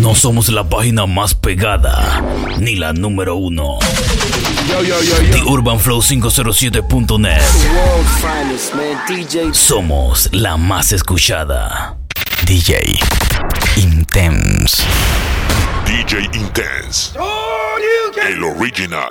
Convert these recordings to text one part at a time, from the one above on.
No somos la página más pegada, ni la número uno. Yo, yo, yo, yo. The UrbanFlow507.net. World finest, man. DJ Somos la más escuchada. DJ Intense. DJ Intense. El original.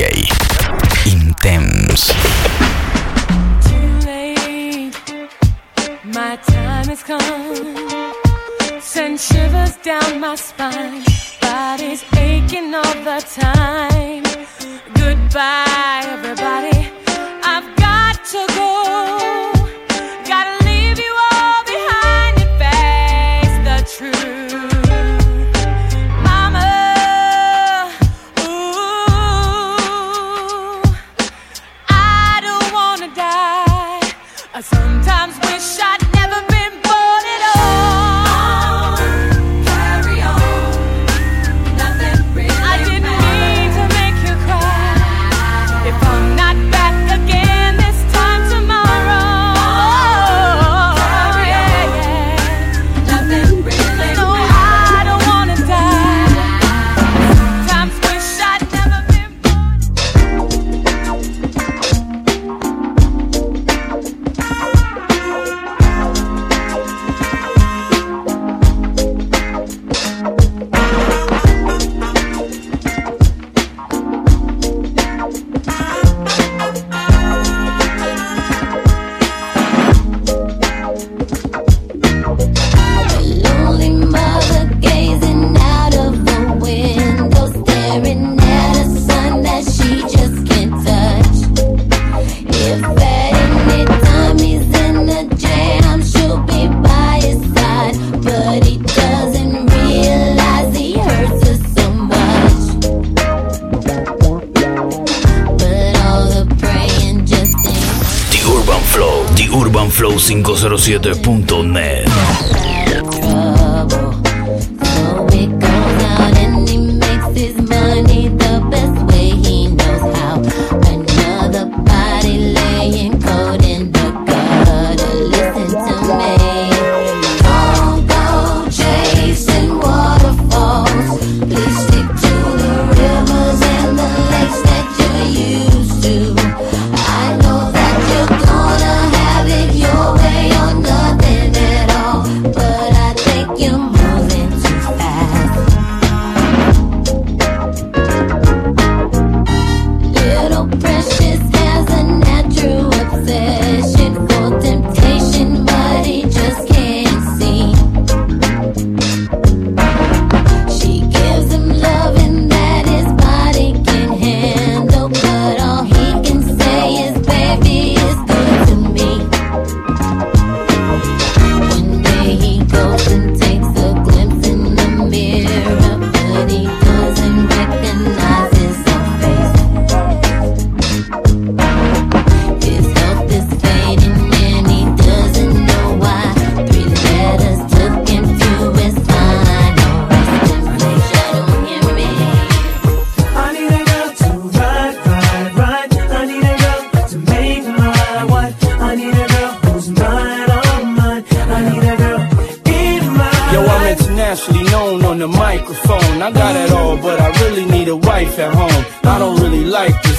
Intense. Too late, my time has come. Send shivers down my spine. Body's aching all the time. Goodbye, everybody. I've got to go. 507.net.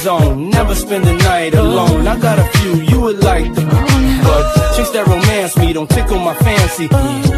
zone. Never spend the night alone. I got a few you would like them. But chicks that romance me don't tickle my fancy.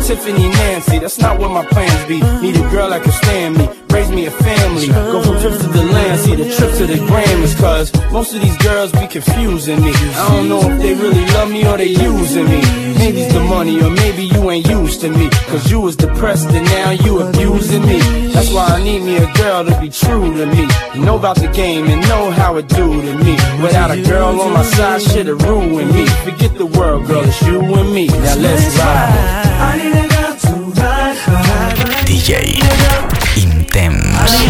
Tiffany Nancy, that's not what my plans be. Need a girl that can stand me, me a family. Go from trips to the land, see the trip to the Grammys. Cause most of these girls be confusing me. I don't know if they really love me or they using me. Maybe it's the money or maybe you ain't used to me. Cause you was depressed and now you abusing me. That's why I need me a girl to be true to me. Know about the game and know how it do to me. Without a girl on my side, shit'll ruin me. Forget the world, girl, it's you and me. Now let's ride. I need a girl to ride, ride, ride. DJ Intense.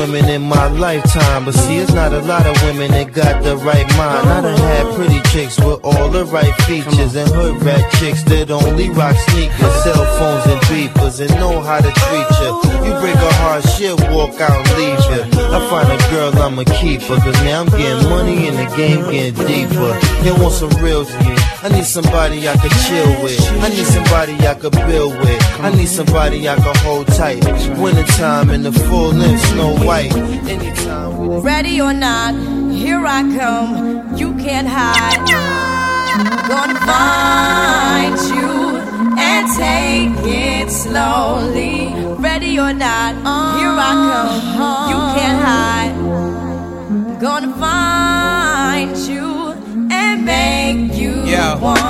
Women in my lifetime, but see, it's not a lot of women that got the right mind. I done had pretty chicks with all the right features, and hood rat chicks that only rock sneakers, cell phones and beepers, and know how to treat you. You break a heart, she'll walk out and leave you. I find a girl, I'ma keep her, cause now I'm getting money and the game getting deeper. You want some real shit? I need somebody I could chill with. I need somebody I could build with. I need somebody I could hold tight. Wintertime in the full length, Snow White. Anytime Ready or not, here I come. You can't hide. Gonna find you and take it slowly. Ready or not, here I come. You can't hide. Gonna find you and make you Yeah. want.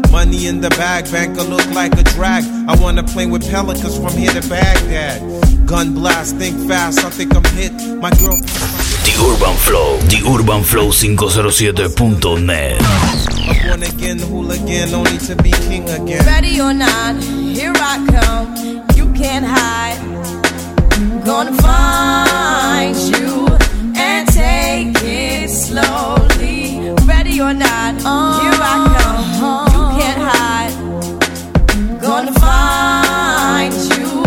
Money in the bag, banker look like a drag. I wanna play with pelicans from here to Baghdad. Gun blast, think fast, I think I'm hit. My girl. The Urban Flow. The Urban Flow 507.net. Born again, hooligan, only to be king again. Ready or not, here I come. You can't hide. Gonna find you and take it slowly. Ready or not, here I come. You can't hide. Gonna find you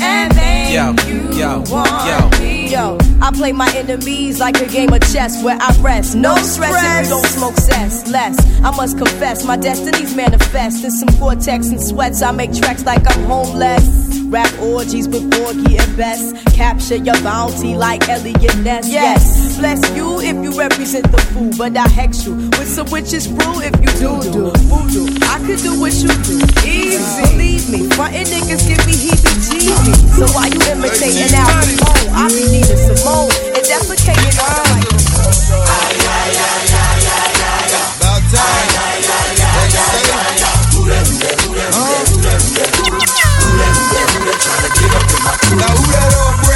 and make Yo, you yo, want yo. me. Yo, I play my enemies like a game of chess where I rest. No stress if you don't smoke cess. Less, I must confess, my destinies manifest. In some Cortez and sweats, I make tracks like I'm homeless. Rap orgies with Porgy and Bess. Capture your bounty like Eliot Ness. Yes, bless you if you represent the fool, but I hex you with some witches brew if you do do voodoo. I could do what you do, easy. Believe me, frontin' niggas give me heebie-jeebies. So why you imitating Al Capone? I be Nina Simone and defecating on the mic. Now who that old bread sucker trying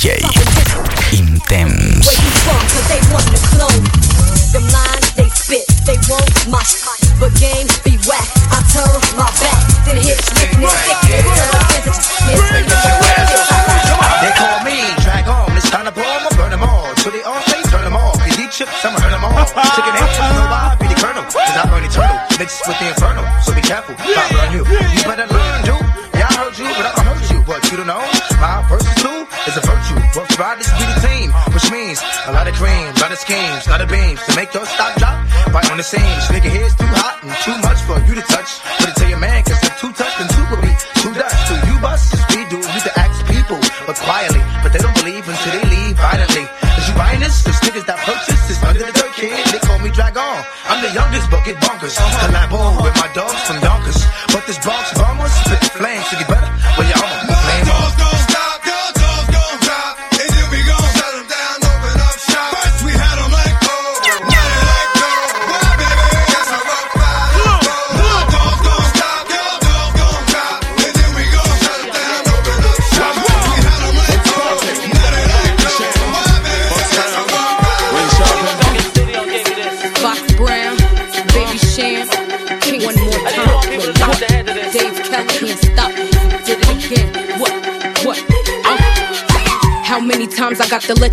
DJ to make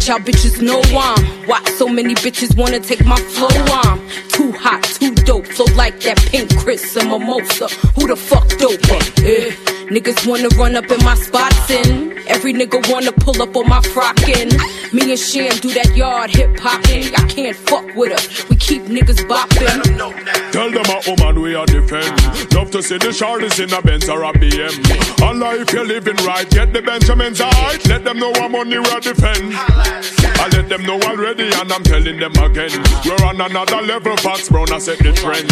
y'all bitches know I'm. Why so many bitches wanna take my flow? I'm Too hot, too dope, flow like that pink Chris and mimosa Who the fuck dope? Eh, niggas wanna run up in my spots and Every nigga wanna pull up on my frockin' Me and Sham do that yard hip hopping I can't fuck with us, we keep niggas bopping Tell them a woman we are defend. Love to see the shorties in a Benz or a BM. Allah, if you're living right, get the Benjamins right. Let them know I'm money we defend. I let them know already, and I'm telling them again. We're on another level, Fox Brown, I set the trend.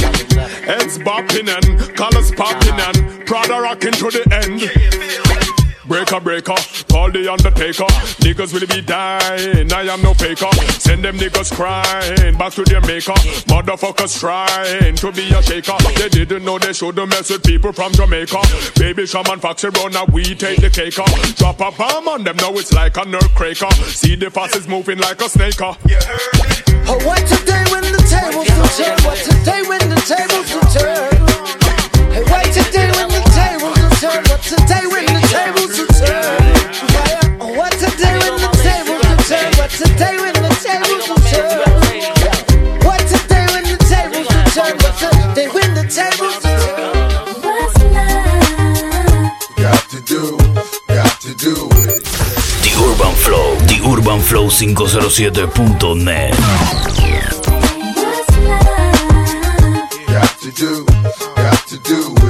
Heads bopping and colors popping and Prada rocking to the end. Breaker, breaker, call the undertaker. Niggas will be dying, I am no faker. Send them niggas crying back to their maker. Motherfuckers trying to be a shaker. They didn't know they shouldn't mess with people from Jamaica. Baby Shaman Foxy run now we take the cake off. Drop a bomb on them, now it's like a nerve cracker. See the fastest moving like a snake. uh. Oh, what today when the tables will turn? What today when the tables will turn? Hey, what today 507.net. Got to do it. The urban flow. The urban flow. Cinco cero siete punto net. What to do, got to do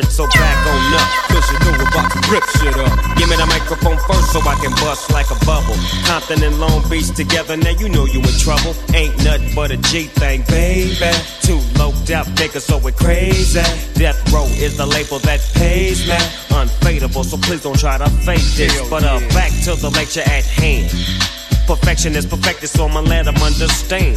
so back on up. Cause you know about to rip shit up. Give me the microphone first so I can bust like a bubble. Compton and Long Beach together, now you know you in trouble. Ain't nothing but a G thing, baby. Too low death nigga, so we crazy. Death row is the label that pays me. Unfadable, so please don't try to fake this. But uh, back to the lecture at hand. Perfection is perfected, so I'ma let them understand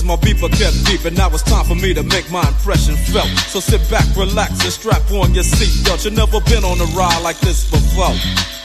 cause my beeper kept beeping. Now it's time for me to make my impression felt. So sit back, relax, and strap on your seatbelt. You've never been on a ride like this before.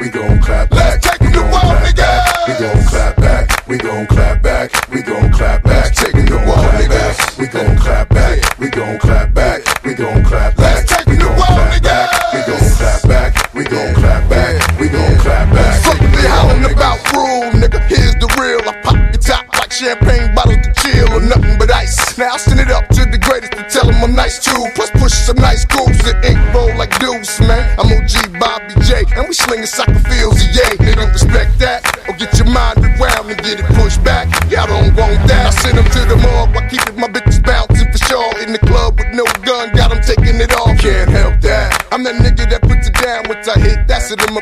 We gon' clap back. Let's take it to war, niggas. We gon' clap back, we gon' in the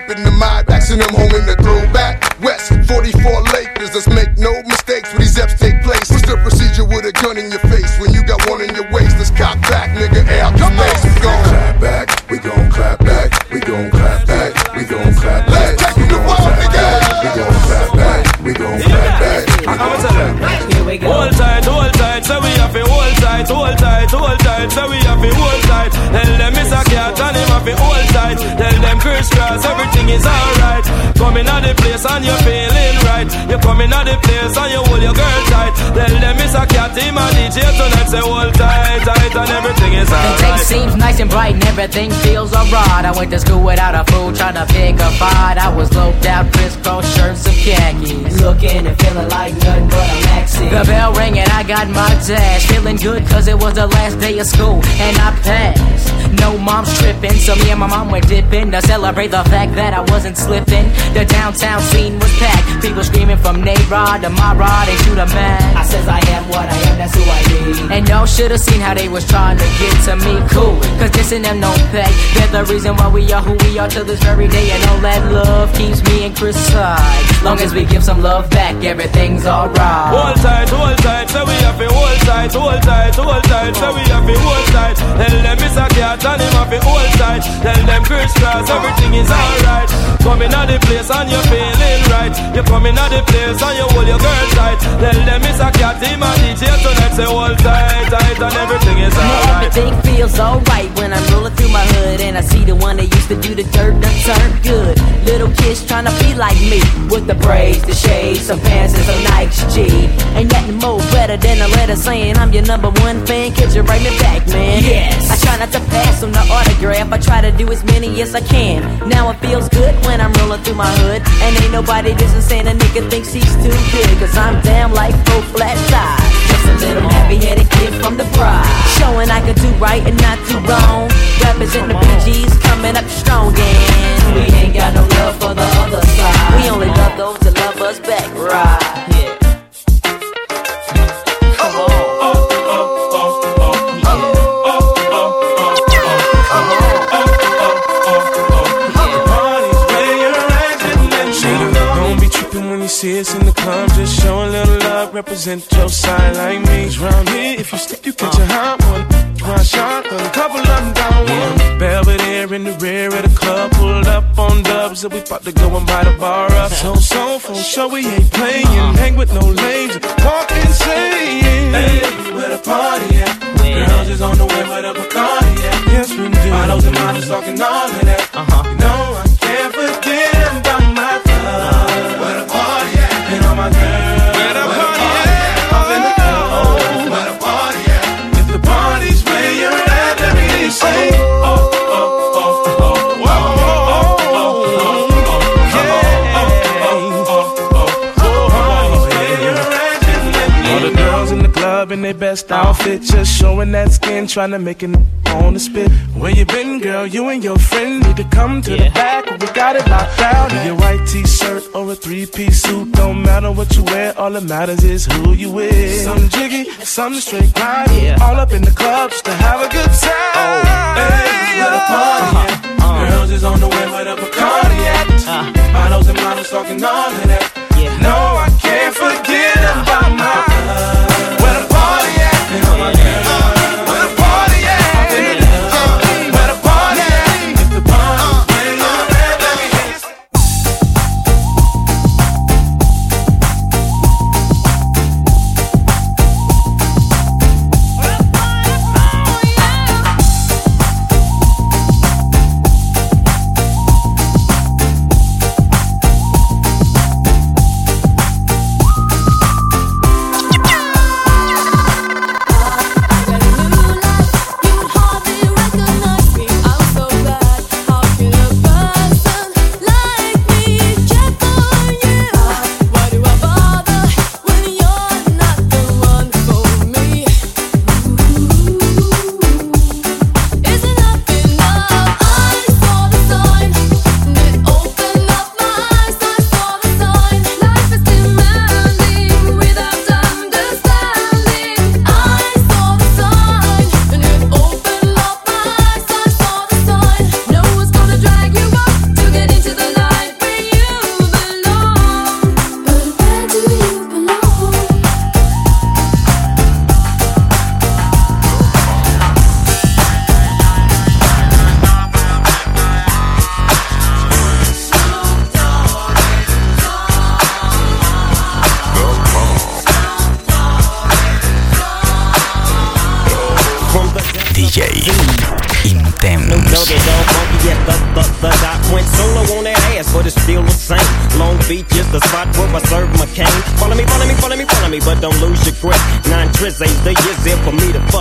the place and you hold your girl tight. Tell them it's a cat, him a DJ tonight, say hold tight, tight, and everything is The day seems nice and bright and everything feels alright. I went to school without a fool, trying to pick a fight. I was loped out, crisscross shirts and khakis. Looking and feeling like nothing but a maxi. The bell rang and I got my dash. Feeling good cause it was the last day of school and I passed. No mom's tripping, so me and my mom went dipping to celebrate the fact that I wasn't slipping. The downtown scene was packed. People screaming from Nayrod to my rod, they shoot a man. I says I am what I am, that's who I be. And y'all should have seen how they was trying to get to me. Cool, cause this chasing them no pay. They're the reason why we are who we are till this very day, and all that love keeps me and Chris side. Long as we give some love back, everything's alright. Hold tight, hold tight, so we have to hold tight, hold tight, hold tight, so we have to hold tight. Tell them it's a cat and him have to hold tight. Tell them Kris Kross, everything is alright. Coming out the place and you're feeling right. You're coming out the place and you hold your girl tight. Tell them it's a cat, him a DJ tonight, say hold tight, tight, and everything is alright. Everything feels alright when I'm rolling through my hood and I see the one that used to do the dirt done turned good. Little kids trying to be like me with the braids, the shades, some pants and some Nikes G. Ain't nothing more better than a letter saying I'm your number one fan. Could you write me back, man? Yes. I try not to pass on the autograph. I try to do as many as I can. Now it feels good when I'm rolling through my hood and ain't nobody dissing saying a nigga thinks he's too good. Cause I'm damn like four flat tires. Little heavy-headed kid from the pride. Showing I can do right and not do wrong. Represent the BGs coming up strong and we ain't got no love for the other side. We only love those that love us back. Right. Yeah. See us in represent your side like me. 'Cause round here, if you slip, you catch a hot one. One shot, a couple of them down one. Belvedere in the rear of the club, pulled up on dubs, and we about to go and buy the bar up. So, so, for sure, we ain't playing. Hang with no lames, walk insane. Hey, where the party at? Girls is on the way with a Bacardi at. Yes, we do. Models and models talking all of that. Uh-huh. You know, I their best outfit, just showing that skin, trying to make it on the spit. Where you been, girl? You and your friend need to come to the back. We got it locked down. Be a white t-shirt or a three-piece suit, don't matter what you wear. All that matters is who you with. Some jiggy, some straight grind. All up in the club just to have a good time. Oh. Hey, where the party uh-huh. at? Uh-huh. Girls is on the way with a Bacardi uh-huh. at. Models and models talking all of that. No, I can't forget about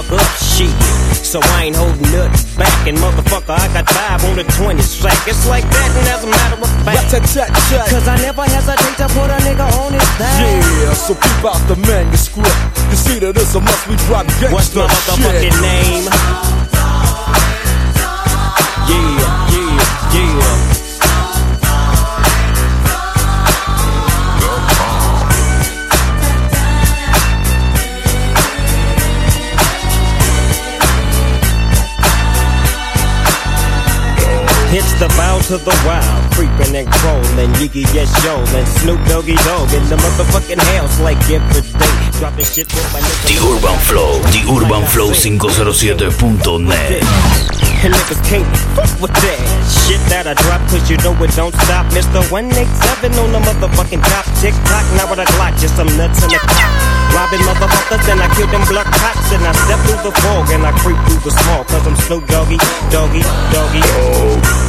for me to fuck up shit. So I ain't holding nothing back, and motherfucker, I got five on the 20 sack. It's like that, and as a matter of fact, cause I never hesitate to put a nigga on his back. Yeah, so keep out the manuscript. You see that it's a must we drop gangsta What's my motherfucking shit. name? It's the bounce of the wild, creeping and crawling, Yiggy yes yo, and Snoop Doggy Dogg in the motherfucking house like every day. Dropping shit with my nigga. The Urban Flow, The Urban Flow 507.net. And niggas can't fuck with that shit that I drop, cause you know it don't stop. Mr. 187 on the motherfucking top. Tick tock, now with a Glock, just some nuts in the top. Robbing motherfuckers, and I kill them blood cops. And I step through the fog, and I creep through the small, cause I'm Snoop Doggy, Doggy, Doggy. Oh.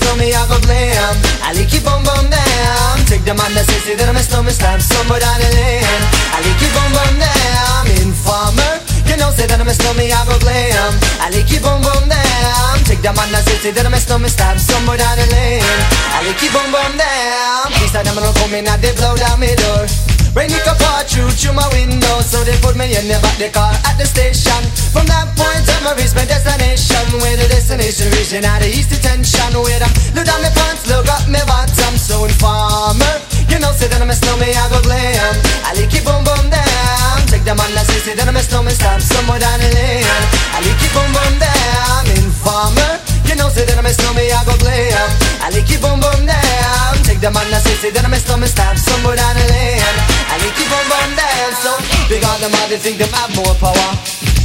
Know say that I'm a I go blam. I like you bum bum down. Take the man that say say that I'm a snowman, slam somewhere down the lane. I like you bum bum down. Informer, you know say that I'm a snowman, I go glam. I like you bum bum down. Take the man that say say that I'm a snowman, slam somewhere down the lane. I like you bum bum down. These are them gonna come in and they blow down my door. Rain it up through through my window So they put me in the back the car at the station. From that point on I reached my destination Where the destination region out of east detention. Where I look down my pants, look up my bottom So informer, you know say that I'm a snowman, I go glam. I like it boom boom down Take the man that say say that I'm a snowman, stop somewhere down the lane. I like it boom boom down Informer, you know say that I'm a snowman, I go glam. I like it boom boom down Take the man that say say that I'm a snowman, stop somewhere down the lane Like it boom boom down So because them all they think them have more power.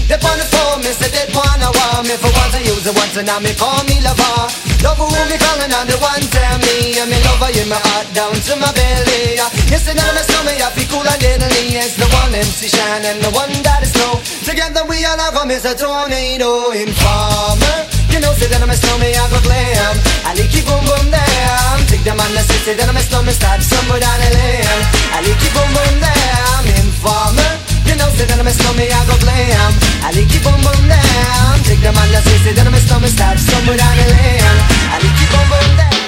They on the phone, me say they wanna want me For once I use it once and now me call me lover. Love who me calling on the one tell me. And me lover in my heart down to my belly Yes, and now me stomach I feel cool and deadly. It's the one MC Shan and the one that is slow. Together we all have a Mr. Tornado Informer You know, say that I'm a snowman, I go glam. I like it boom boom down Take the man that say, that I'm a snowman Start somewhere down the lane I like it boom boom down Informer you know, say that I'm a snowman, I go glam I like it boom boom down Take the man that say, that I'm a snowman Stop somewhere down the lane I like it boom boom down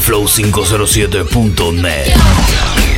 flow507.net.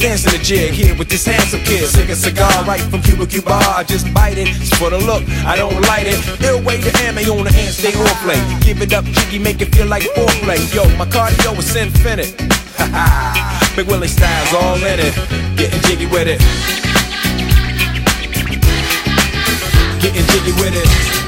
dancing the jig here with this handsome kid. Sick a cigar right from Cuba Cuba. I just bite it. just for the look, I don't light it. Ill way to ammo on the hand, stay on play. Give it up, jiggy, make it feel like foreplay. Yo, my cardio is infinite. Ha ha. Big Willie style's all in it. Getting jiggy with it. Getting jiggy with it.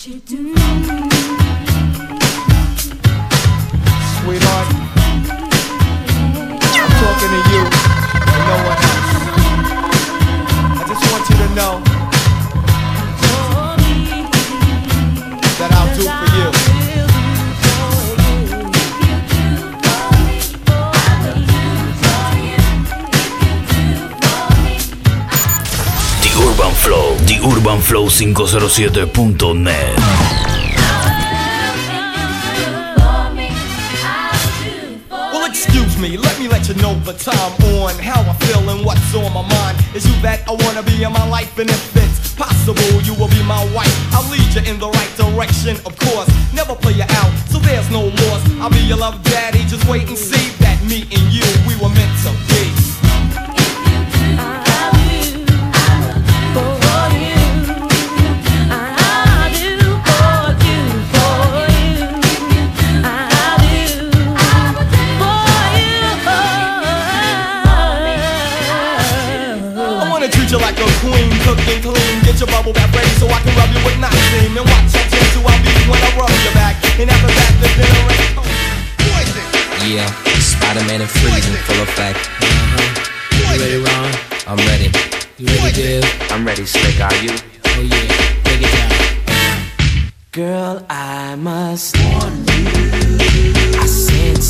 Sweetheart, 507.net. Well, excuse me, let me let you know the time on how I feel and what's on my mind. Is you that I wanna be in my life, and if it's possible, you will be my wife. I'll lead you in the right direction, of course. Never play you out, so there's no loss. I'll be your love daddy, just wait and see that me and you, we were meant to your bubble bath ready so I can rub you with Noxine. And watch how gentle I'll be when I rub your back. And after that, the dinner is Yeah, Spider-Man and freezing full effect. Uh-huh. You ready, Ron? I'm ready. You ready, Div? I'm ready, Slick. Are you? Oh yeah, break it down. Girl, I must warn you. I sense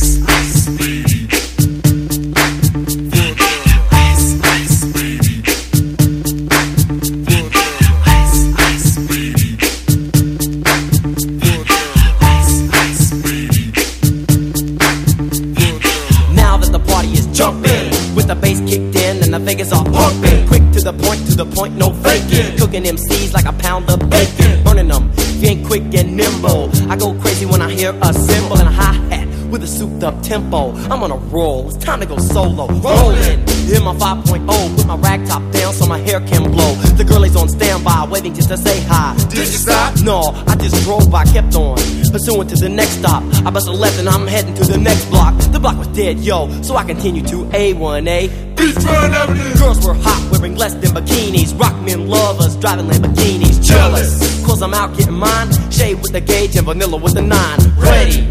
Vegas are pumping. Quick to the point, to the point, no faking. Cooking MCs like a pound of bacon. Burning them, if you ain't quick and nimble. I go crazy when I hear a cymbal and a hi hat with a souped up tempo. I'm on a roll, it's time to go solo. Rolling, in my 5.0, put my rag top down so my hair can blow. The girl is on standby, waiting just to say hi. Did you stop? No, I just drove by, kept on. Pursuing to the next stop. I bust a left and I'm heading to the next block. The block was dead, yo, so I continue to A1A. Beachfront Avenue. Girls were hot, wearing less than bikinis. Rock men lovers, driving Lamborghinis. Jealous, cause I'm out getting mine. Shade with the gauge and vanilla with the nine. Ready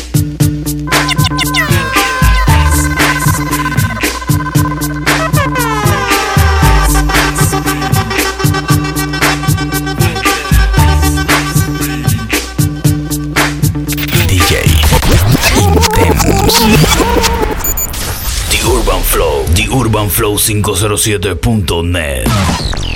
urbanflow507.net.